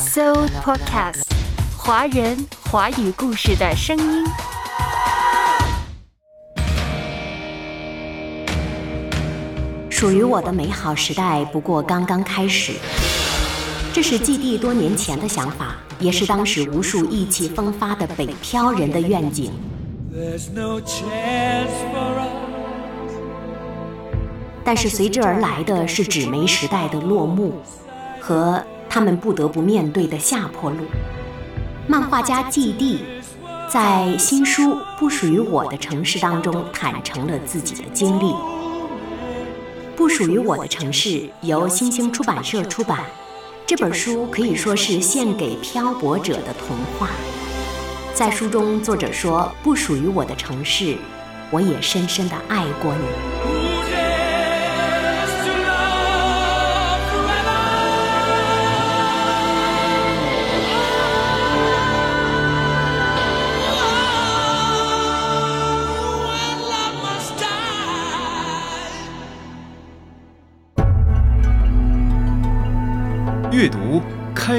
So Podcast，华人华语故事的声音。属于我的美好时代不过刚刚开始，这是季地多年前的想法，也是当时无数意气风发的北漂人的愿景。但是随之而来的是纸媒时代的落幕，和他们不得不面对的下坡路。漫画家季地在新书《不属于我的城市》当中坦诚了自己的经历。不属于我的城市由新兴出版社出版，这本书可以说是献给漂泊者的童话。在书中，作者说：“不属于我的城市，我也深深的爱过你。”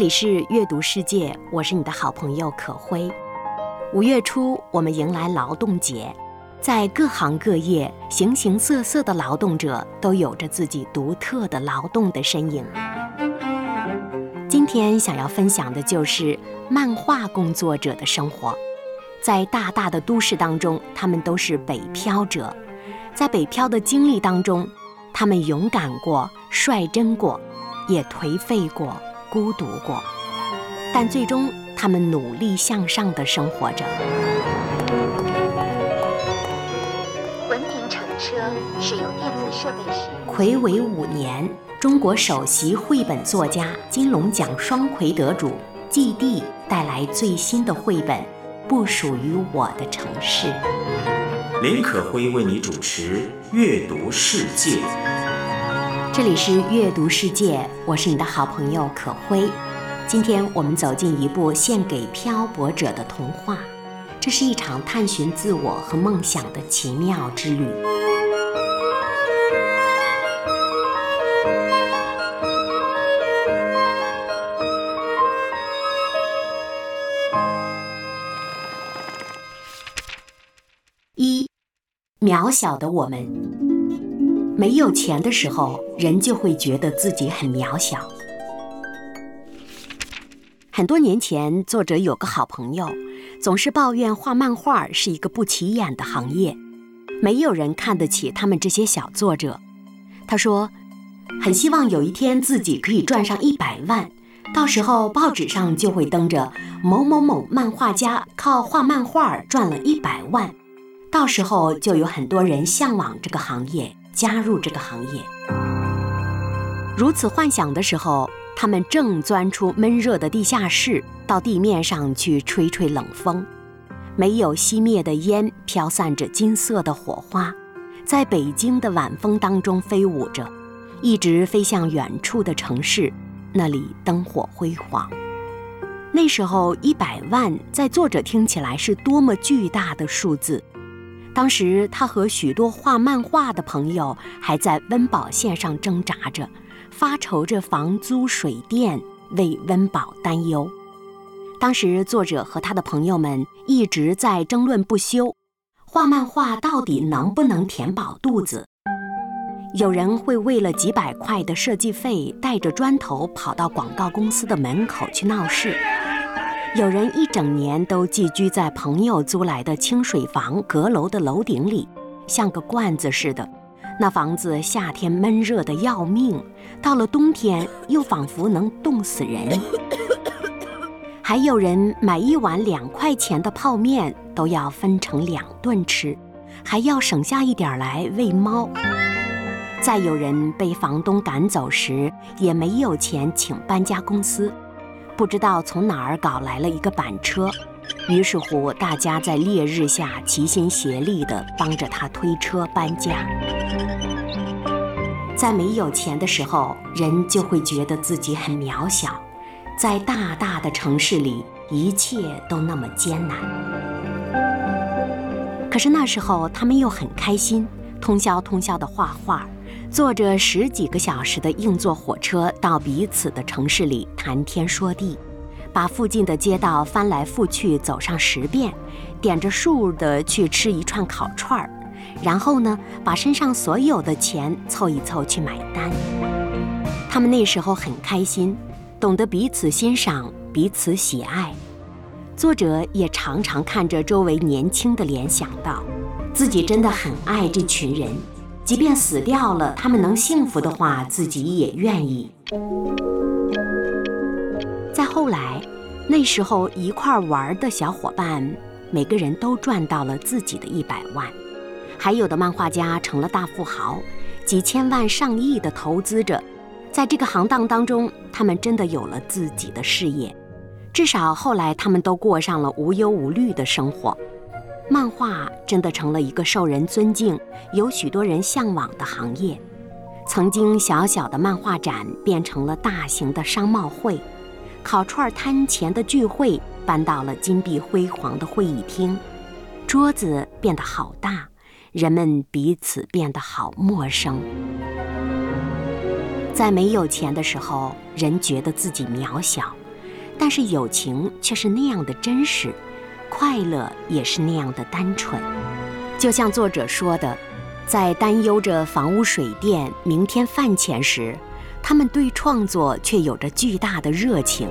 这里是阅读世界，我是你的好朋友可辉。五月初，我们迎来劳动节，在各行各业，形形色色的劳动者都有着自己独特的劳动的身影。今天想要分享的就是漫画工作者的生活。在大大的都市当中，他们都是北漂者，在北漂的经历当中，他们勇敢过，率真过，也颓废过。孤独过，但最终他们努力向上的生活着。文明乘车使用电子设备时，魁违五年，中国首席绘本作家、金龙奖双魁得主季地带来最新的绘本《不属于我的城市》。林可辉为你主持《阅读世界》。这里是阅读世界，我是你的好朋友可辉。今天我们走进一部献给漂泊者的童话，这是一场探寻自我和梦想的奇妙之旅。一，渺小的我们。没有钱的时候，人就会觉得自己很渺小。很多年前，作者有个好朋友，总是抱怨画漫画是一个不起眼的行业，没有人看得起他们这些小作者。他说，很希望有一天自己可以赚上一百万，到时候报纸上就会登着某某某漫画家靠画漫画赚了一百万，到时候就有很多人向往这个行业。加入这个行业，如此幻想的时候，他们正钻出闷热的地下室，到地面上去吹吹冷风。没有熄灭的烟，飘散着金色的火花，在北京的晚风当中飞舞着，一直飞向远处的城市，那里灯火辉煌。那时候，一百万在作者听起来是多么巨大的数字。当时，他和许多画漫画的朋友还在温饱线上挣扎着，发愁着房租、水电，为温饱担忧。当时，作者和他的朋友们一直在争论不休：画漫画到底能不能填饱肚子？有人会为了几百块的设计费，带着砖头跑到广告公司的门口去闹事。有人一整年都寄居在朋友租来的清水房阁楼的楼顶里，像个罐子似的。那房子夏天闷热的要命，到了冬天又仿佛能冻死人。还有人买一碗两块钱的泡面都要分成两顿吃，还要省下一点来喂猫。再有人被房东赶走时，也没有钱请搬家公司。不知道从哪儿搞来了一个板车，于是乎大家在烈日下齐心协力地帮着他推车搬家。在没有钱的时候，人就会觉得自己很渺小，在大大的城市里，一切都那么艰难。可是那时候他们又很开心，通宵通宵的画画。坐着十几个小时的硬座火车到彼此的城市里谈天说地，把附近的街道翻来覆去走上十遍，点着数的去吃一串烤串儿，然后呢，把身上所有的钱凑一凑去买单。他们那时候很开心，懂得彼此欣赏，彼此喜爱。作者也常常看着周围年轻的脸，想到自己真的很爱这群人。即便死掉了，他们能幸福的话，自己也愿意。再后来，那时候一块玩的小伙伴，每个人都赚到了自己的一百万，还有的漫画家成了大富豪，几千万、上亿的投资者。在这个行当当中，他们真的有了自己的事业，至少后来他们都过上了无忧无虑的生活。漫画真的成了一个受人尊敬、有许多人向往的行业。曾经小小的漫画展变成了大型的商贸会，烤串摊前的聚会搬到了金碧辉煌的会议厅，桌子变得好大，人们彼此变得好陌生。在没有钱的时候，人觉得自己渺小，但是友情却是那样的真实。快乐也是那样的单纯，就像作者说的，在担忧着房屋水电、明天饭钱时，他们对创作却有着巨大的热情。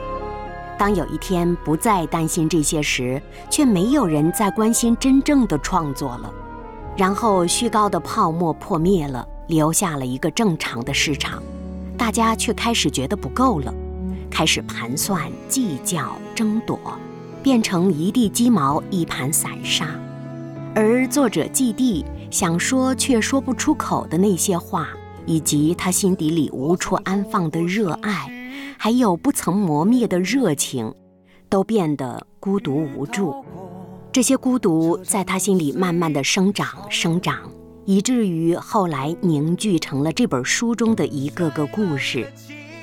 当有一天不再担心这些时，却没有人再关心真正的创作了。然后虚高的泡沫破灭了，留下了一个正常的市场，大家却开始觉得不够了，开始盘算、计较、争夺。变成一地鸡毛、一盘散沙，而作者季地想说却说不出口的那些话，以及他心底里无处安放的热爱，还有不曾磨灭的热情，都变得孤独无助。这些孤独在他心里慢慢的生长、生长，以至于后来凝聚成了这本书中的一个个故事。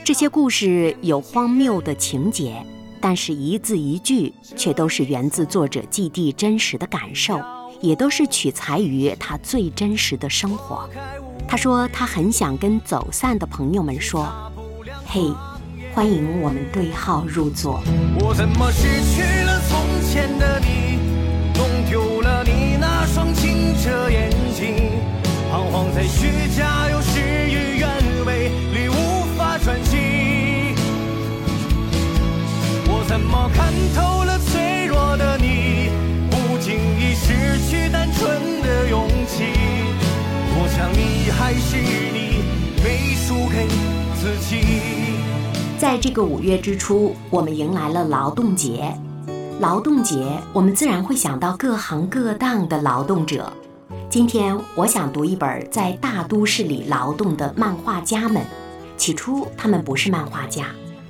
这些故事有荒谬的情节。但是，一字一句却都是源自作者季地真实的感受，也都是取材于他最真实的生活。他说，他很想跟走散的朋友们说：“嘿，欢迎我们对号入座。”我怎么失去了从前的你，弄丢了你那双清澈眼睛，彷徨在虚假又怎么看透了脆弱的你，不经意失去单纯的勇气。我想你还是你，没输给自己。在这个五月之初，我们迎来了劳动节。劳动节，我们自然会想到各行各当的劳动者。今天，我想读一本在大都市里劳动的漫画家们。起初，他们不是漫画家。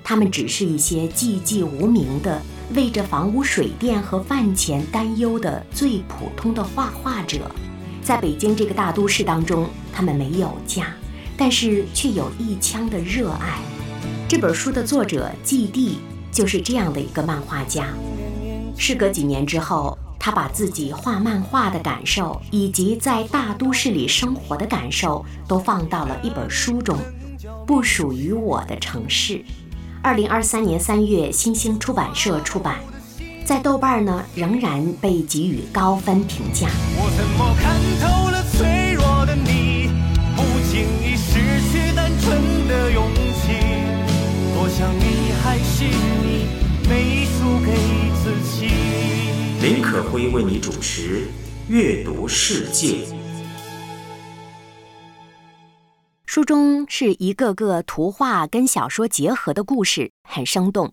他们只是一些寂寂无名的、为着房屋水电和饭钱担忧的最普通的画画者，在北京这个大都市当中，他们没有家，但是却有一腔的热爱。这本书的作者季地就是这样的一个漫画家。事隔几年之后，他把自己画漫画的感受，以及在大都市里生活的感受，都放到了一本书中，《不属于我的城市》。二零二三年三月，新星出版社出版，在豆瓣呢仍然被给予高分评价。我怎么看透了脆弱的你，不经意失去单纯的勇气。多想你还是你，没输给自己。林可辉为你主持《阅读世界》。书中是一个个图画跟小说结合的故事，很生动。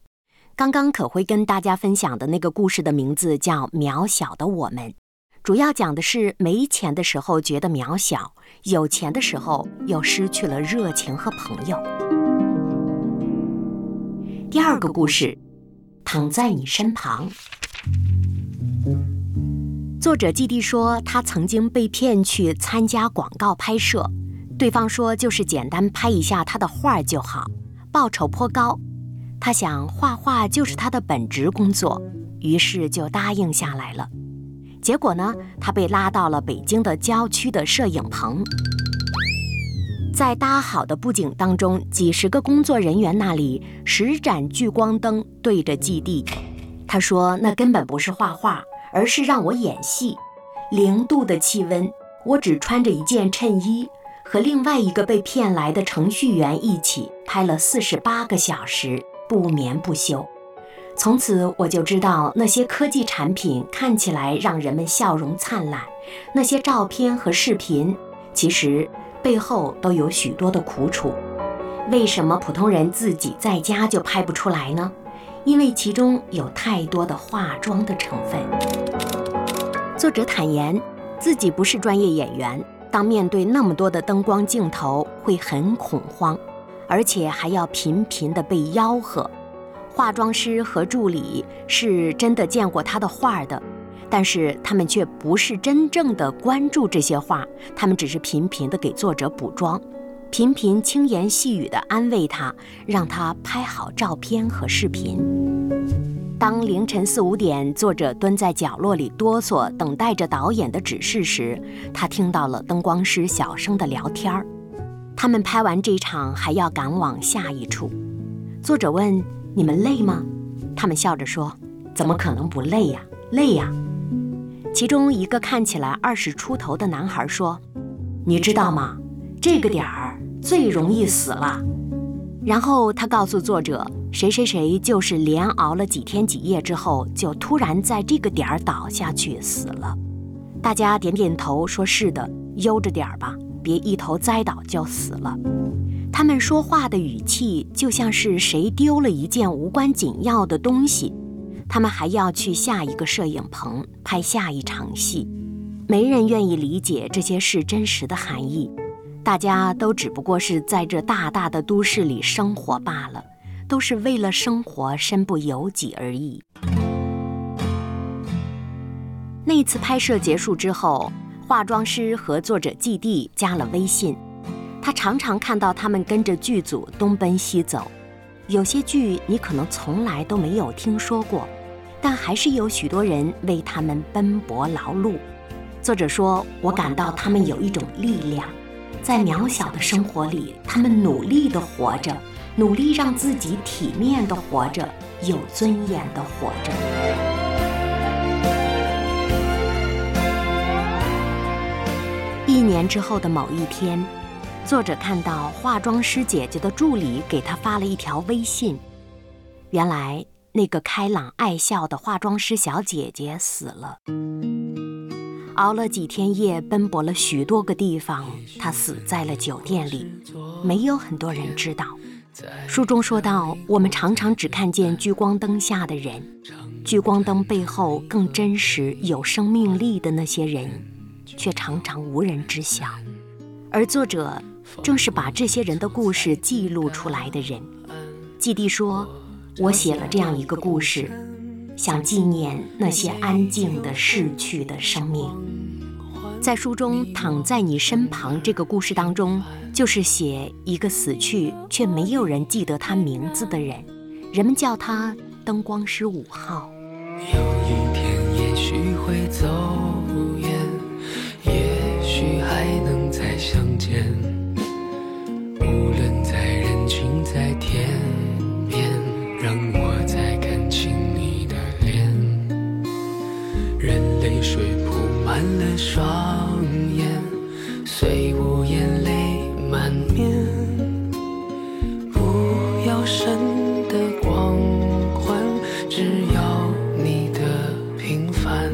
刚刚可会跟大家分享的那个故事的名字叫《渺小的我们》，主要讲的是没钱的时候觉得渺小，有钱的时候又失去了热情和朋友。第二个故事躺在你身旁。作者季地说，他曾经被骗去参加广告拍摄，对方说就是简单拍一下他的画就好，报酬颇高。他想画画就是他的本职工作，于是就答应下来了。结果呢，他被拉到了北京的郊区的摄影棚。在搭好的布景当中，几十个工作人员那里十盏聚光灯对着基地。他说：“那根本不是画画，而是让我演戏。零度的气温，我只穿着一件衬衣，和另外一个被骗来的程序员一起拍了四十八个小时，不眠不休。从此我就知道，那些科技产品看起来让人们笑容灿烂，那些照片和视频，其实……”背后都有许多的苦楚，为什么普通人自己在家就拍不出来呢？因为其中有太多的化妆的成分。作者坦言，自己不是专业演员，当面对那么多的灯光镜头会很恐慌，而且还要频频的被吆喝。化妆师和助理是真的见过他的画的。但是他们却不是真正的关注这些画，他们只是频频地给作者补妆，频频轻言细语地安慰他，让他拍好照片和视频。当凌晨四五点，作者蹲在角落里哆嗦，等待着导演的指示时，他听到了灯光师小声的聊天儿。他们拍完这场还要赶往下一处。作者问：“你们累吗？”他们笑着说：“怎么可能不累呀？累呀！”其中一个看起来二十出头的男孩说：“你知道吗？这个点儿最容易死了。”然后他告诉作者：“谁谁谁就是连熬了几天几夜之后，就突然在这个点儿倒下去死了。”大家点点头，说是的，悠着点儿吧，别一头栽倒就死了。他们说话的语气就像是谁丢了一件无关紧要的东西。他们还要去下一个摄影棚拍下一场戏，没人愿意理解这些事真实的含义。大家都只不过是在这大大的都市里生活罢了，都是为了生活身不由己而已。那次拍摄结束之后，化妆师和作者季地加了微信，他常常看到他们跟着剧组东奔西走，有些剧你可能从来都没有听说过。但还是有许多人为他们奔波劳碌。作者说：“我感到他们有一种力量，在渺小的生活里，他们努力地活着，努力让自己体面地活着，有尊严地活着。”一年之后的某一天，作者看到化妆师姐姐的助理给他发了一条微信，原来。那个开朗爱笑的化妆师小姐姐死了，熬了几天夜，奔波了许多个地方，他死在了酒店里，没有很多人知道。书中说到，我们常常只看见聚光灯下的人，聚光灯背后更真实、有生命力的那些人，却常常无人知晓。而作者正是把这些人的故事记录出来的人。季地说。我写了这样一个故事，想纪念那些安静的逝去的生命。在书中“躺在你身旁”这个故事当中，就是写一个死去却没有人记得他名字的人，人们叫他灯光师五号。有一天也许会走远，也许还能再相见。无论在人群，在天边。让我再看清水铺满了双眼，虽无眼泪满面。不要神的光环，只要你的平凡。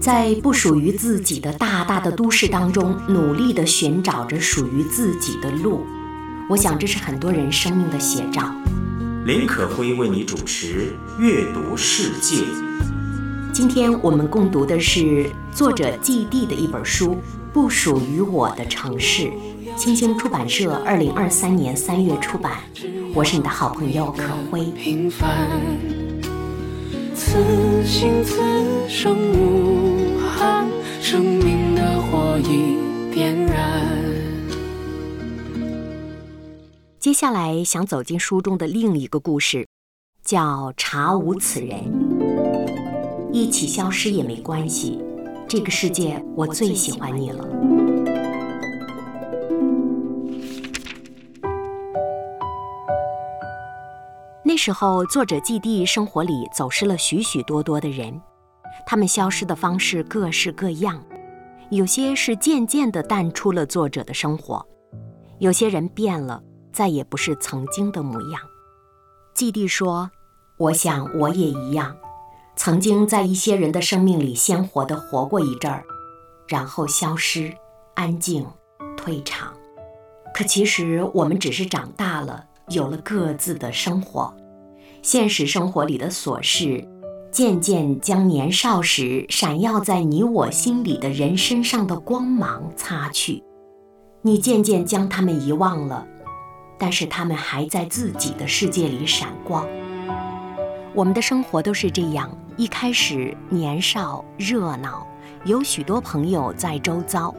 在不属于自己的大大的都市当中，努力的寻找着属于自己的路。我想，这是很多人生命的写照。林可辉为你主持《阅读世界》。今天我们共读的是作者季地的一本书《不属于我的城市》，青青出版社二零二三年三月出版。我是你的好朋友可辉。平凡，此心此生无憾，生命的火已点燃。接下来想走进书中的另一个故事，叫《查无此人》。一起消失也没关系，这个世界我最喜欢你了。那时候，作者季地生活里走失了许许多多的人，他们消失的方式各式各样，有些是渐渐地淡出了作者的生活，有些人变了，再也不是曾经的模样。季地说：“我想我也一样。”曾经在一些人的生命里鲜活地活过一阵儿，然后消失、安静、退场。可其实我们只是长大了，有了各自的生活。现实生活里的琐事，渐渐将年少时闪耀在你我心里的人身上的光芒擦去。你渐渐将他们遗忘了，但是他们还在自己的世界里闪光。我们的生活都是这样。一开始年少热闹，有许多朋友在周遭。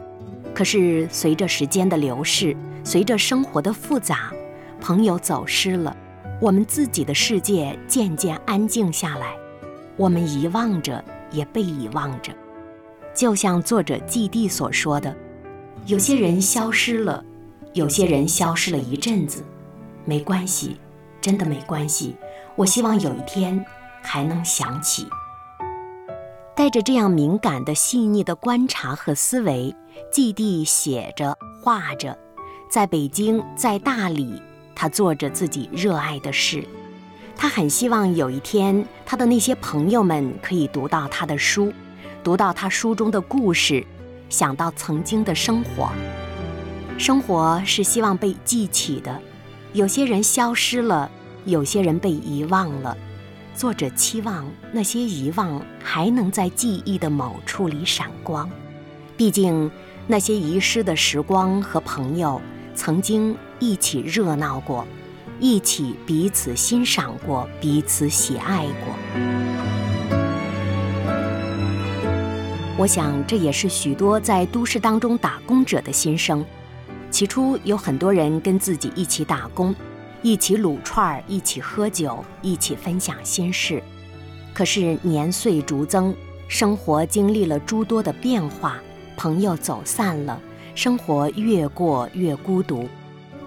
可是随着时间的流逝，随着生活的复杂，朋友走失了，我们自己的世界渐渐安静下来。我们遗忘着，也被遗忘着。就像作者季地所说的：“有些人消失了，有些人消失了一阵子，没关系，真的没关系。我希望有一天。”还能想起，带着这样敏感的、细腻的观察和思维，季地写着、画着，在北京，在大理，他做着自己热爱的事。他很希望有一天，他的那些朋友们可以读到他的书，读到他书中的故事，想到曾经的生活。生活是希望被记起的，有些人消失了，有些人被遗忘了。作者期望那些遗忘还能在记忆的某处里闪光，毕竟那些遗失的时光和朋友曾经一起热闹过，一起彼此欣赏过，彼此喜爱过。我想这也是许多在都市当中打工者的心声。起初有很多人跟自己一起打工。一起撸串儿，一起喝酒，一起分享心事。可是年岁逐增，生活经历了诸多的变化，朋友走散了，生活越过越孤独，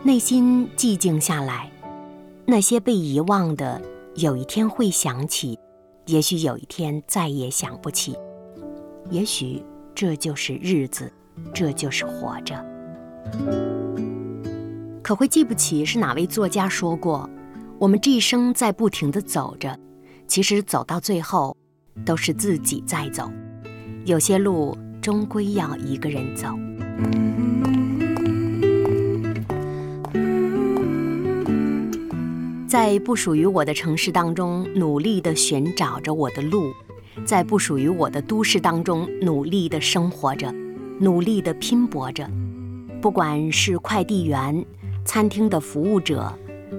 内心寂静下来。那些被遗忘的，有一天会想起，也许有一天再也想不起。也许这就是日子，这就是活着。可会记不起是哪位作家说过：“我们这一生在不停地走着，其实走到最后，都是自己在走。有些路终归要一个人走。”在不属于我的城市当中，努力地寻找着我的路；在不属于我的都市当中，努力地生活着，努力地拼搏着。不管是快递员。餐厅的服务者，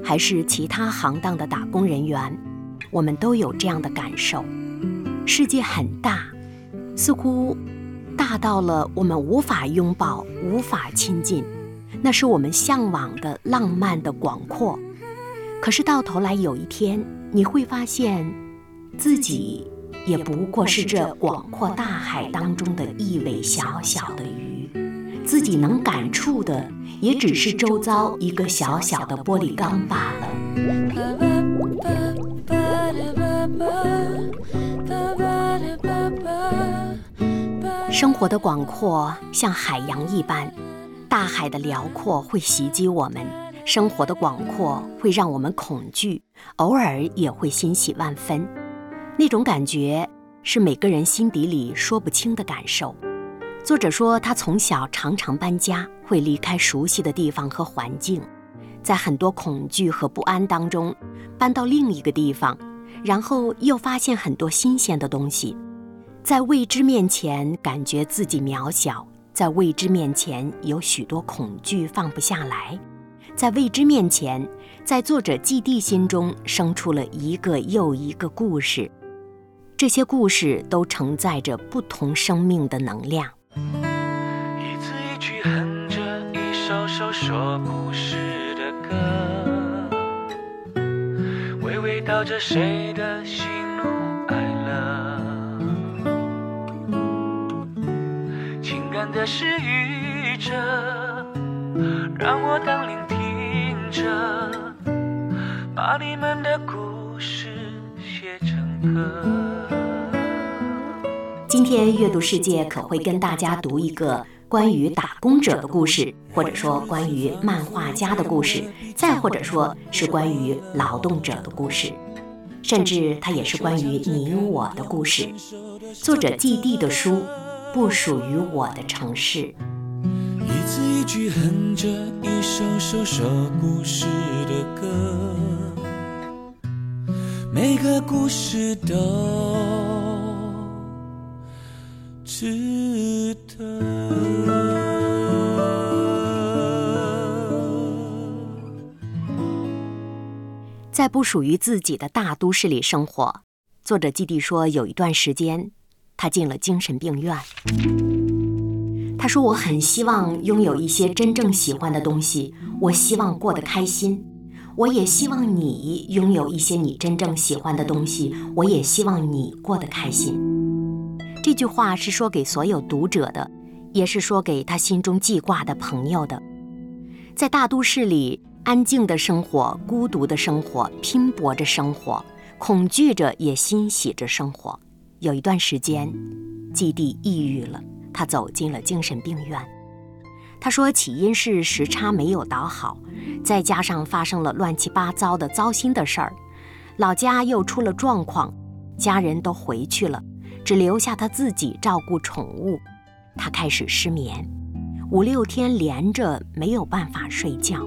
还是其他行当的打工人员，我们都有这样的感受。世界很大，似乎大到了我们无法拥抱、无法亲近。那是我们向往的浪漫的广阔。可是到头来有一天，你会发现，自己也不过是这广阔大海当中的一尾小小的鱼，自己能感触的。也只是周遭一个小小的玻璃缸罢了。生活的广阔像海洋一般，大海的辽阔会袭击我们；生活的广阔会让我们恐惧，偶尔也会欣喜万分。那种感觉是每个人心底里说不清的感受。作者说，他从小常常搬家，会离开熟悉的地方和环境，在很多恐惧和不安当中，搬到另一个地方，然后又发现很多新鲜的东西，在未知面前感觉自己渺小，在未知面前有许多恐惧放不下来，在未知面前，在作者季地心中生出了一个又一个故事，这些故事都承载着不同生命的能量。首首说故事的歌，娓娓道着谁的喜怒哀乐，情感的失语者，让我当聆听者，把你们的故事写成歌。今天阅读世界可会跟大家读一个关于打工者的故事，或者说关于漫画家的故事，再或者说是关于劳动者的故事，甚至它也是关于你我的故事。作者季地的书《不属于我的城市》。一字一句哼着一首首说故事的歌，每个故事都值得。在不属于自己的大都市里生活，作者基地说，有一段时间，他进了精神病院。他说：“我很希望拥有一些真正喜欢的东西，我希望过得开心。我也希望你拥有一些你真正喜欢的东西，我也希望你过得开心。”这句话是说给所有读者的，也是说给他心中记挂的朋友的。在大都市里，安静的生活，孤独的生活，拼搏着生活，恐惧着也欣喜着生活。有一段时间，季地抑郁了。他走进了精神病院。他说，起因是时差没有倒好，再加上发生了乱七八糟的糟心的事儿，老家又出了状况，家人都回去了，只留下他自己照顾宠物。他开始失眠，五六天连着没有办法睡觉，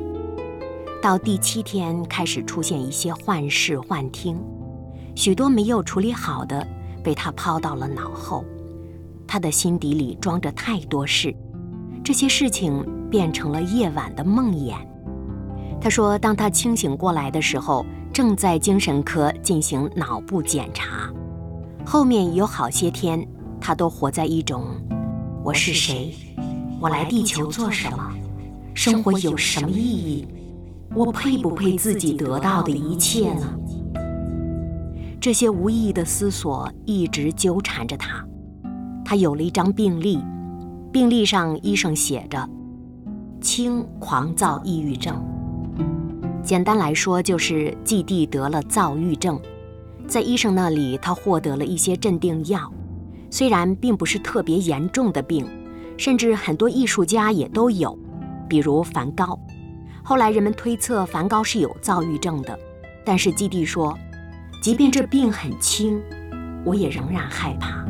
到第七天开始出现一些幻视幻听，许多没有处理好的被他抛到了脑后。他的心底里装着太多事，这些事情变成了夜晚的梦魇。他说，当他清醒过来的时候，正在精神科进行脑部检查。后面有好些天，他都活在一种：我是谁？我来地球做什么？生活有什么意义？我配不配自己得到的一切呢？这些无意义的思索一直纠缠着他。他有了一张病历，病历上医生写着“轻狂躁抑郁症”。简单来说，就是季弟得了躁郁症。在医生那里，他获得了一些镇定药，虽然并不是特别严重的病，甚至很多艺术家也都有，比如梵高。后来人们推测梵高是有躁郁症的，但是基地说，即便这病很轻，我也仍然害怕。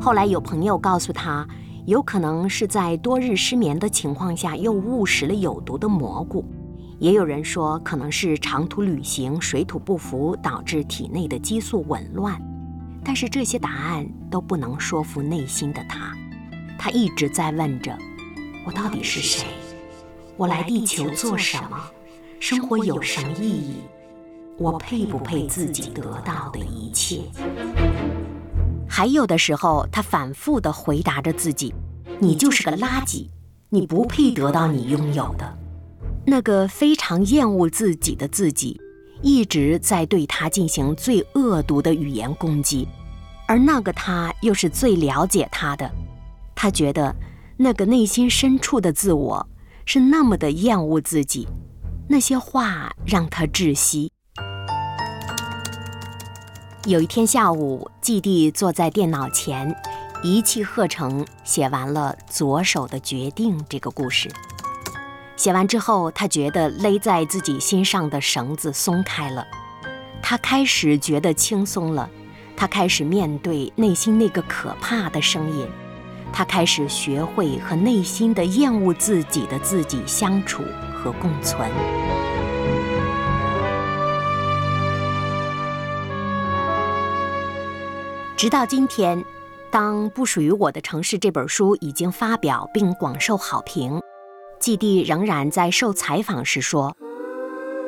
后来有朋友告诉他，有可能是在多日失眠的情况下又误食了有毒的蘑菇；也有人说可能是长途旅行水土不服导致体内的激素紊乱。但是这些答案都不能说服内心的他，他一直在问着：我到底是谁？我来地球做什么？生活有什么意义？我配不配自己得到的一切？还有的时候，他反复地回答着自己：“你就是个垃圾，你不配得到你拥有的。”那个非常厌恶自己的自己，一直在对他进行最恶毒的语言攻击，而那个他又是最了解他的。他觉得，那个内心深处的自我是那么的厌恶自己，那些话让他窒息。有一天下午，季地坐在电脑前，一气呵成写完了《左手的决定》这个故事。写完之后，他觉得勒在自己心上的绳子松开了，他开始觉得轻松了，他开始面对内心那个可怕的声音，他开始学会和内心的厌恶自己的自己相处和共存。直到今天，当《不属于我的城市》这本书已经发表并广受好评，季地仍然在受采访时说：“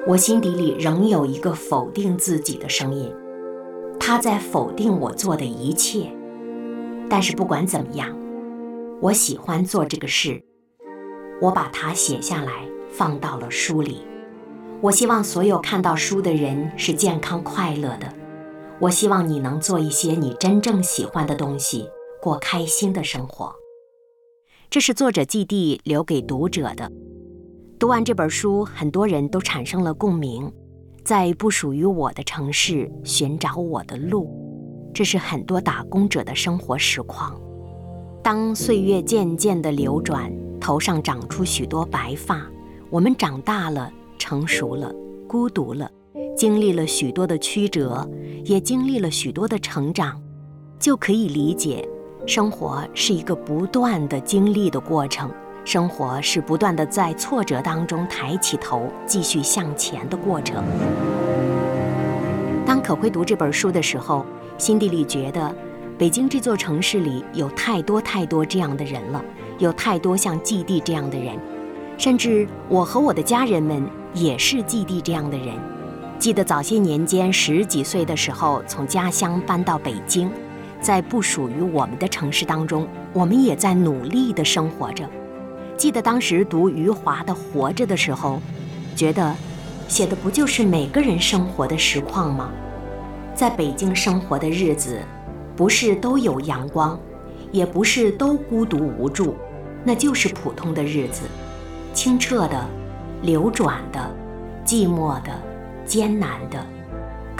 我心底里仍有一个否定自己的声音，他在否定我做的一切。但是不管怎么样，我喜欢做这个事，我把它写下来，放到了书里。我希望所有看到书的人是健康快乐的。”我希望你能做一些你真正喜欢的东西，过开心的生活。这是作者季地留给读者的。读完这本书，很多人都产生了共鸣，在不属于我的城市寻找我的路。这是很多打工者的生活实况。当岁月渐渐地流转，头上长出许多白发，我们长大了，成熟了，孤独了。经历了许多的曲折，也经历了许多的成长，就可以理解，生活是一个不断的经历的过程。生活是不断的在挫折当中抬起头，继续向前的过程。当可会读这本书的时候，心底里觉得，北京这座城市里有太多太多这样的人了，有太多像季地这样的人，甚至我和我的家人们也是季地这样的人。记得早些年间，十几岁的时候，从家乡搬到北京，在不属于我们的城市当中，我们也在努力地生活着。记得当时读余华的《活着》的时候，觉得写的不就是每个人生活的实况吗？在北京生活的日子，不是都有阳光，也不是都孤独无助，那就是普通的日子，清澈的、流转的、寂寞的。艰难的，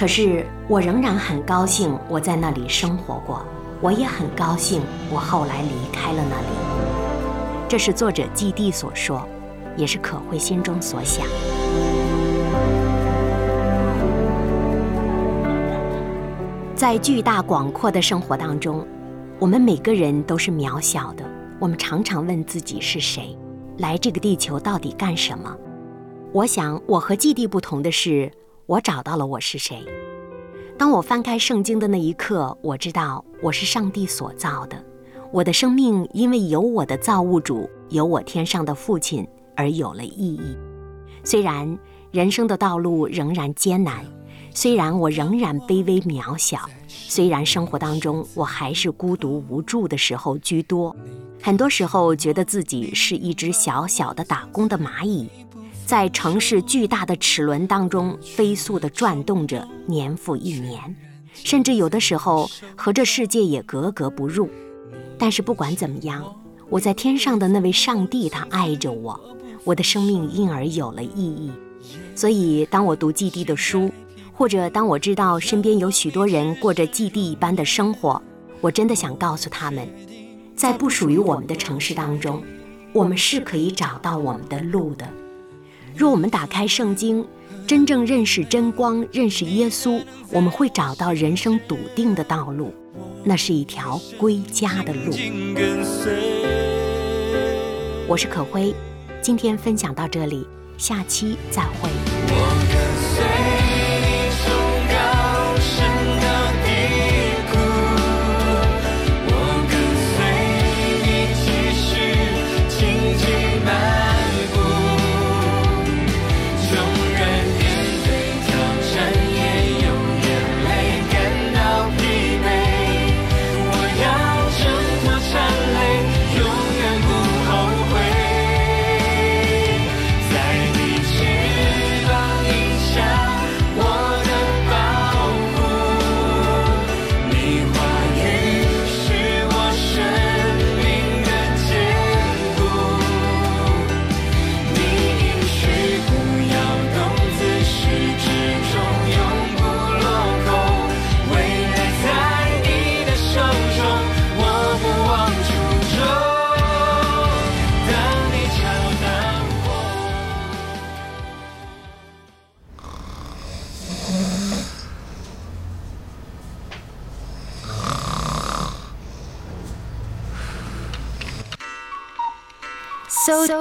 可是我仍然很高兴我在那里生活过，我也很高兴我后来离开了那里。这是作者季地所说，也是可慧心中所想。在巨大广阔的生活当中，我们每个人都是渺小的。我们常常问自己是谁，来这个地球到底干什么？我想，我和季地不同的是。我找到了我是谁。当我翻开圣经的那一刻，我知道我是上帝所造的。我的生命因为有我的造物主，有我天上的父亲而有了意义。虽然人生的道路仍然艰难，虽然我仍然卑微渺小，虽然生活当中我还是孤独无助的时候居多，很多时候觉得自己是一只小小的打工的蚂蚁。在城市巨大的齿轮当中飞速地转动着，年复一年，甚至有的时候和这世界也格格不入。但是不管怎么样，我在天上的那位上帝，他爱着我，我的生命因而有了意义。所以，当我读季地的书，或者当我知道身边有许多人过着季地一般的生活，我真的想告诉他们，在不属于我们的城市当中，我们是可以找到我们的路的。若我们打开圣经，真正认识真光，认识耶稣，我们会找到人生笃定的道路，那是一条归家的路。我是可辉，今天分享到这里，下期再会。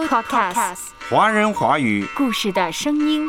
Podcast，华人华语故事的声音。